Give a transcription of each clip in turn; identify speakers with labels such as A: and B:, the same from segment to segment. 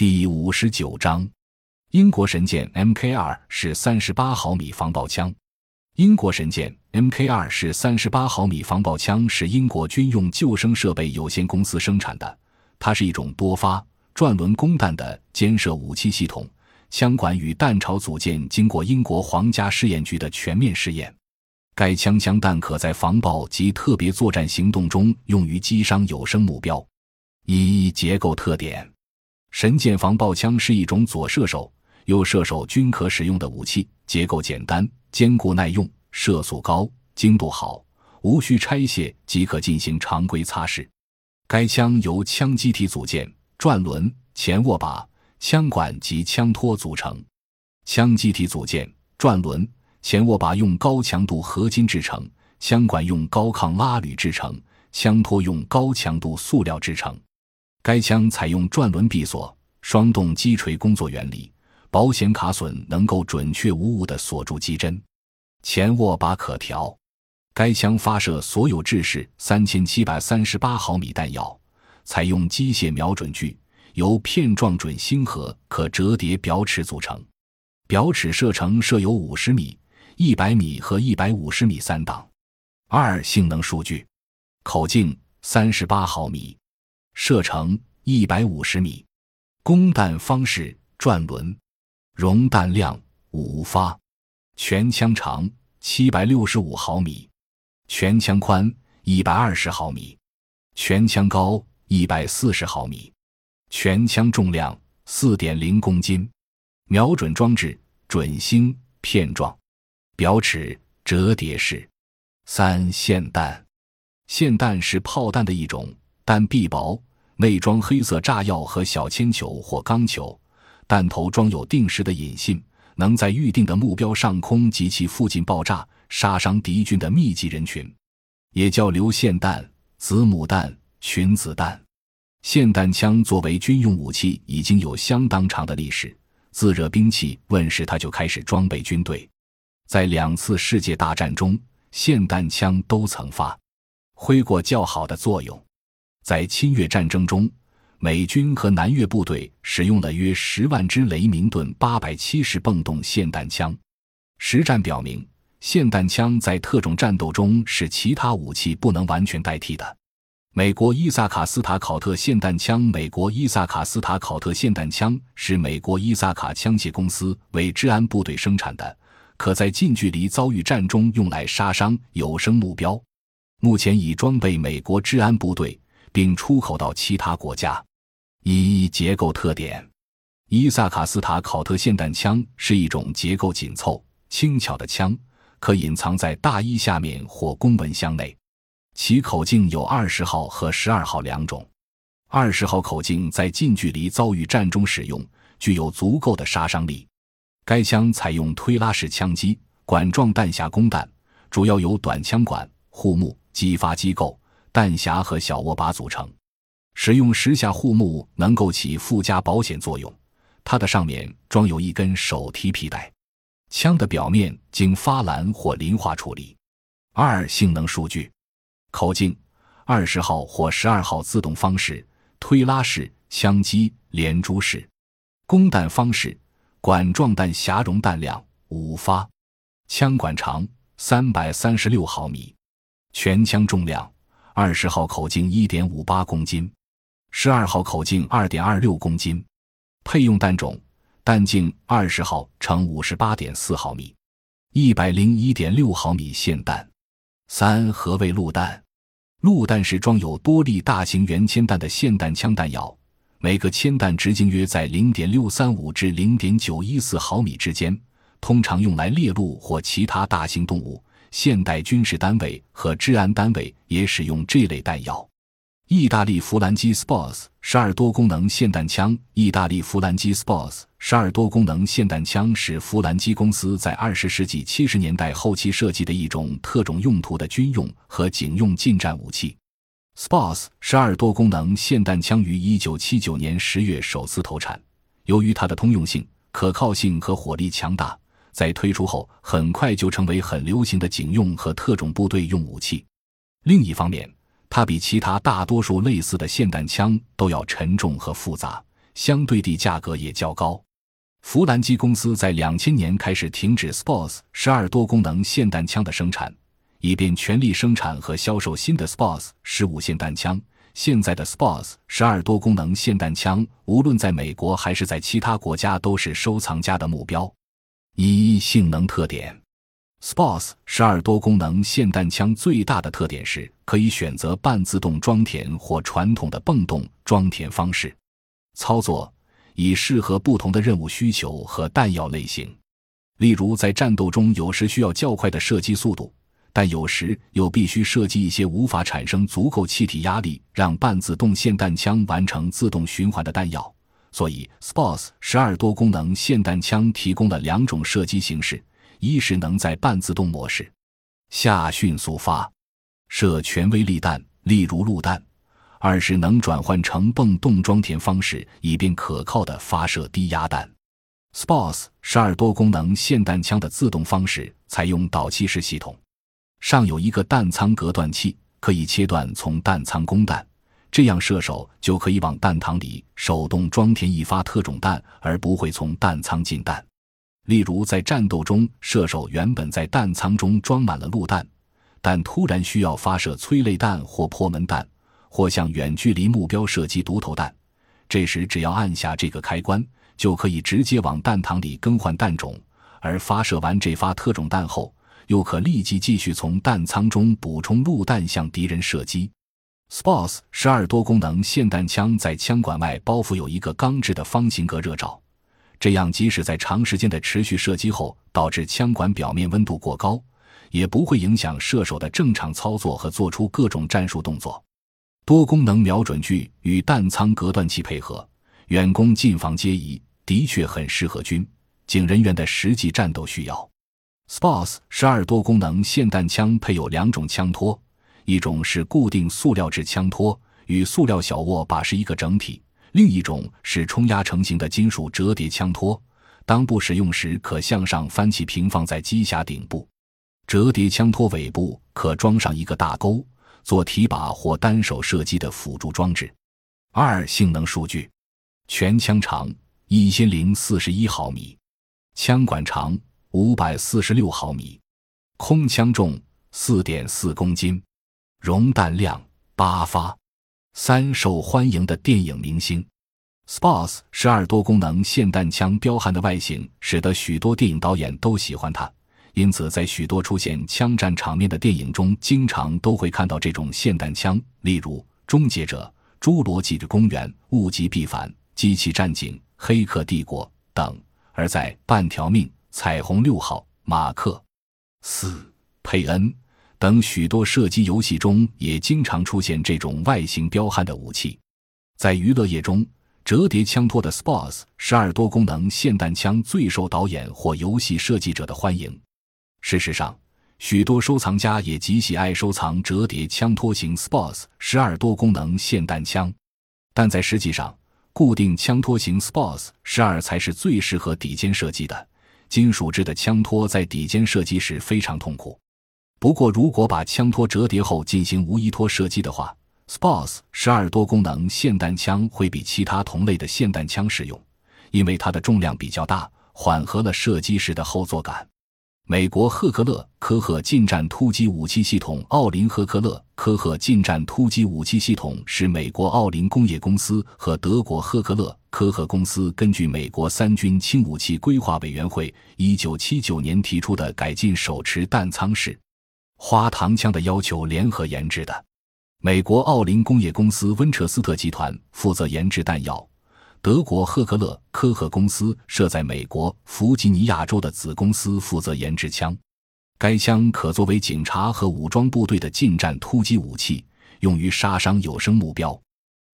A: 第五十九章，英国神剑 Mk2 是三十八毫米防爆枪。英国神剑 Mk2 是三十八毫米防爆枪，是英国军用救生设备有限公司生产的。它是一种多发转轮供弹的肩射武器系统，枪管与弹巢组件经过英国皇家试验局的全面试验。该枪枪弹可在防爆及特别作战行动中用于击伤有生目标。一结构特点。神剑防爆枪是一种左射手、右射手均可使用的武器，结构简单、坚固耐用、射速高、精度好，无需拆卸即可进行常规擦拭。该枪由枪机体组件、转轮、前握把、枪管及枪托组成。枪机体组件、转轮、前握把用高强度合金制成，枪管用高抗拉铝制成，枪托用高强度塑料制成。该枪采用转轮闭锁、双动击锤工作原理，保险卡榫能够准确无误地锁住击针。前握把可调。该枪发射所有制式三千七百三十八毫米弹药，采用机械瞄准具，由片状准星和可折叠表尺组成。表尺射程设有五十米、一百米和一百五十米三档。二、性能数据：口径三十八毫米。射程一百五十米，供弹方式转轮，容弹量五发，全枪长七百六十五毫米，全枪宽一百二十毫米，全枪高一百四十毫米，全枪重量四点零公斤，瞄准装置准星片状，表尺折叠式。三霰弹，霰弹是炮弹的一种，弹壁薄。内装黑色炸药和小铅球或钢球，弹头装有定时的引信，能在预定的目标上空及其附近爆炸，杀伤敌军的密集人群，也叫流线弹、子母弹、群子弹。霰弹枪作为军用武器已经有相当长的历史，自热兵器问世，它就开始装备军队。在两次世界大战中，霰弹枪都曾发挥过较好的作用。在侵越战争中，美军和南越部队使用了约十万支雷明顿八百七十泵动霰弹枪。实战表明，霰弹枪在特种战斗中是其他武器不能完全代替的。美国伊萨卡斯塔考特霰弹枪，美国伊萨卡斯塔考特霰弹枪是美国伊萨卡枪械公司为治安部队生产的，可在近距离遭遇战中用来杀伤有生目标。目前已装备美国治安部队。并出口到其他国家。一结构特点：伊萨卡斯塔考特霰弹枪是一种结构紧凑、轻巧的枪，可隐藏在大衣下面或公文箱内。其口径有二十号和十二号两种。二十号口径在近距离遭遇战中使用，具有足够的杀伤力。该枪采用推拉式枪机，管状弹匣供弹，主要由短枪管、护木、击发机构。弹匣和小握把组成，使用时下护木能够起附加保险作用。它的上面装有一根手提皮带。枪的表面经发蓝或磷化处理。二、性能数据：口径二十号或十二号自动方式推拉式枪机连珠式。供弹方式管状弹匣容弹量五发。枪管长三百三十六毫米。全枪重量。二十号口径一点五八公斤，十二号口径二点二六公斤。配用弹种：弹径二十号乘五十八点四毫米，一百零一点六毫米霰弹。三何谓陆弹？陆弹是装有多粒大型圆铅弹的霰弹枪弹药，每个铅弹直径约在零点六三五至零点九一四毫米之间，通常用来猎鹿或其他大型动物。现代军事单位和治安单位也使用这类弹药。意大利弗兰基 Sports 十二多功能霰弹枪。意大利弗兰基 Sports 十二多功能霰弹枪是弗兰基公司在二十世纪七十年代后期设计的一种特种用途的军用和警用近战武器。Sports 十二多功能霰弹枪于一九七九年十月首次投产。由于它的通用性、可靠性和火力强大。在推出后，很快就成为很流行的警用和特种部队用武器。另一方面，它比其他大多数类似的霰弹枪都要沉重和复杂，相对地价格也较高。弗兰基公司在两千年开始停止 Sports 十二多功能霰弹枪的生产，以便全力生产和销售新的 Sports 十五霰弹枪。现在的 Sports 十二多功能霰弹枪，无论在美国还是在其他国家，都是收藏家的目标。一、性能特点：SPOS 十二多功能霰弹枪最大的特点是可以选择半自动装填或传统的泵动装填方式，操作。以适合不同的任务需求和弹药类型，例如在战斗中，有时需要较快的射击速度，但有时又必须射击一些无法产生足够气体压力让半自动霰弹枪完成自动循环的弹药。所以，SPOS 十二多功能霰弹枪提供了两种射击形式：一是能在半自动模式下迅速发射全威力弹，例如陆弹。二是能转换成泵动装填方式，以便可靠的发射低压弹。SPOS 十二多功能霰弹枪的自动方式采用导气式系统，上有一个弹仓隔断器，可以切断从弹仓供弹，这样射手就可以往弹膛里手动装填一发特种弹，而不会从弹仓进弹。例如在战斗中，射手原本在弹仓中装满了陆弹，但突然需要发射催泪弹或破门弹。或向远距离目标射击毒头弹，这时只要按下这个开关，就可以直接往弹膛里更换弹种。而发射完这发特种弹后，又可立即继续从弹仓中补充陆弹向敌人射击。SPOS 十二多功能霰弹枪在枪管外包覆有一个钢制的方形隔热罩，这样即使在长时间的持续射击后导致枪管表面温度过高，也不会影响射手的正常操作和做出各种战术动作。多功能瞄准具与弹仓隔断器配合，远攻近防皆宜，的确很适合军警人员的实际战斗需要。SPOS 十二多功能霰弹枪配有两种枪托，一种是固定塑料制枪托，与塑料小握把是一个整体；另一种是冲压成型的金属折叠枪托，当不使用时可向上翻起平放在机匣顶部。折叠枪托尾部可装上一个大钩。做提把或单手射击的辅助装置。二、性能数据：全枪长一千零四十一毫米，枪管长五百四十六毫米，空枪重四点四公斤，容弹量八发。三、受欢迎的电影明星：SPOS 十二多功能霰弹枪彪悍的外形，使得许多电影导演都喜欢它。因此，在许多出现枪战场面的电影中，经常都会看到这种霰弹枪，例如《终结者》《侏罗纪的公园》《物极必反》《机器战警》《黑客帝国》等。而在《半条命》《彩虹六号》《马克》《四佩恩》等许多射击游戏中，也经常出现这种外形彪悍的武器。在娱乐业中，折叠枪托的 SPOS 十二多功能霰弹枪最受导演或游戏设计者的欢迎。事实上，许多收藏家也极喜爱收藏折叠枪托型 SPOS 十二多功能霰弹枪，但在实际上，固定枪托型 SPOS 十二才是最适合底肩射击的。金属制的枪托在底肩射击时非常痛苦。不过，如果把枪托折叠后进行无依托射击的话，SPOS 十二多功能霰弹枪会比其他同类的霰弹枪适用，因为它的重量比较大，缓和了射击时的后坐感。美国赫克勒科赫近战突击武器系统奥林赫克勒科赫近战突击武器系统是美国奥林工业公司和德国赫克勒科赫公司根据美国三军轻武器规划委员会一九七九年提出的改进手持弹仓式花膛枪的要求联合研制的。美国奥林工业公司温彻斯特集团负责研制弹药。德国赫克勒科赫公司设在美国弗吉尼亚州的子公司负责研制枪，该枪可作为警察和武装部队的近战突击武器，用于杀伤有生目标。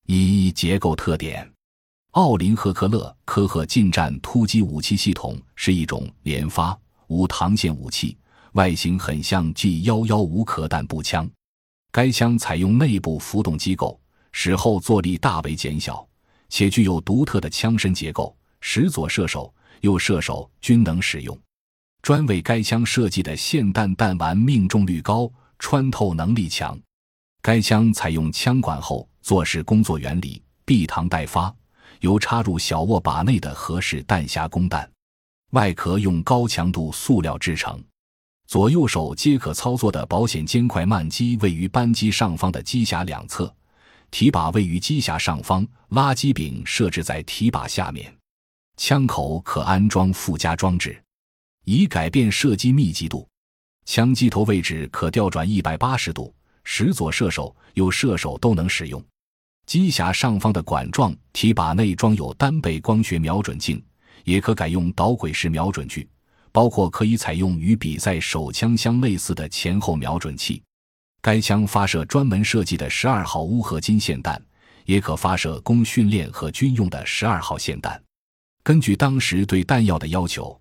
A: 一结构特点：奥林赫克勒科赫近战突击武器系统是一种连发无膛线武器，外形很像 G 幺幺五可弹步枪。该枪采用内部浮动机构，使后坐力大为减小。且具有独特的枪身结构，使左射手、右射手均能使用。专为该枪设计的霰弹弹丸命中率高，穿透能力强。该枪采用枪管后坐式工作原理，闭膛待发，由插入小握把内的合适弹匣供弹，外壳用高强度塑料制成。左右手皆可操作的保险肩快慢机位于扳机上方的机匣两侧，提把位于机匣上方，拉机柄设置在提把下面。枪口可安装附加装置，以改变射击密集度。枪机头位置可调转一百八十度，使左射手、右射手都能使用。机匣上方的管状提把内装有单倍光学瞄准镜，也可改用导轨式瞄准具，包括可以采用与比赛手枪相类似的前后瞄准器。该枪发射专门设计的十二号钨合金霰弹，也可发射供训练和军用的十二号霰弹。根据当时对弹药的要求，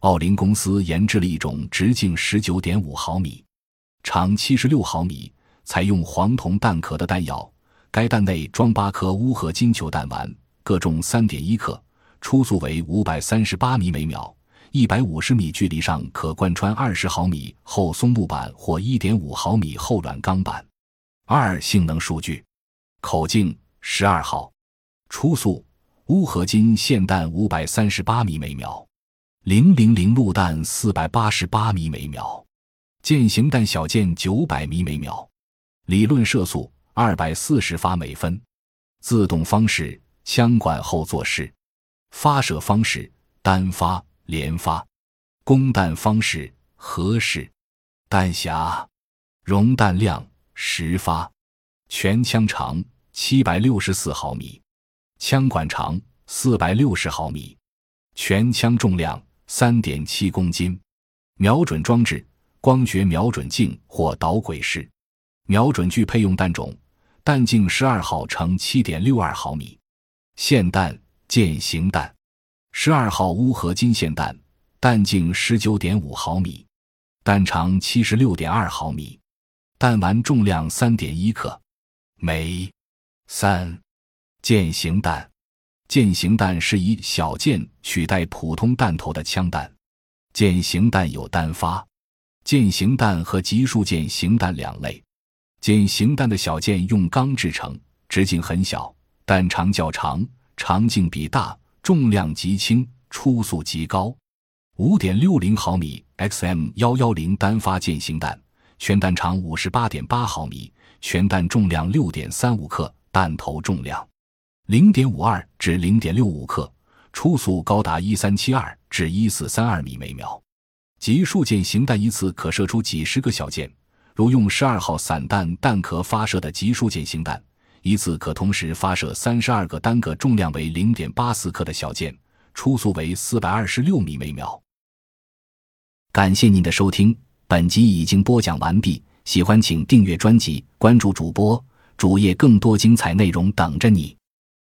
A: 奥林公司研制了一种直径十九点五毫米、长七十六毫米、采用黄铜弹壳的弹药。该弹内装八颗钨合金球弹丸，各重三点一克，初速为五百三十八米每秒，一百五十米距离上可贯穿二十毫米厚松木板或一点五毫米厚软钢板。二、性能数据：口径十二号，初速钨合金霰弹五百三十八米每秒，零零零路弹四百八十八米每秒，舰型弹小舰九百米每秒，理论射速。二百四十发每分，自动方式枪管后座式，发射方式单发连发，供弹方式合式，弹匣容弹量十发，全枪长七百六十四毫米，枪管长四百六十毫米，全枪重量三点七公斤，瞄准装置光学瞄准镜或导轨式，瞄准具配用弹种。弹径十二号乘七点六二毫米，霰弹箭形弹，十二号钨合金霰弹，弹径十九点五毫米，弹长七十六点二毫米，弹丸重量三点一克。每三箭形弹，箭形弹是以小舰取代普通弹头的枪弹。箭形弹有单发箭形弹和集束箭形弹两类。箭形弹的小舰用钢制成，直径很小，弹长较长，长径比大，重量极轻，初速极高。五点六零毫米 XM 幺幺零单发舰型弹，全弹长五十八点八毫米，全弹重量六点三五克，弹头重量零点五二至零点六五克，初速高达一三七二至一四三二米每秒。集束舰型弹一次可射出几十个小箭。如用十二号散弹弹壳发射的集束舰型弹，一次可同时发射三十二个单个重量为零点八四克的小箭，初速为四百二十六米每秒。感谢您的收听，本集已经播讲完毕。喜欢请订阅专辑，关注主播主页，更多精彩内容等着你。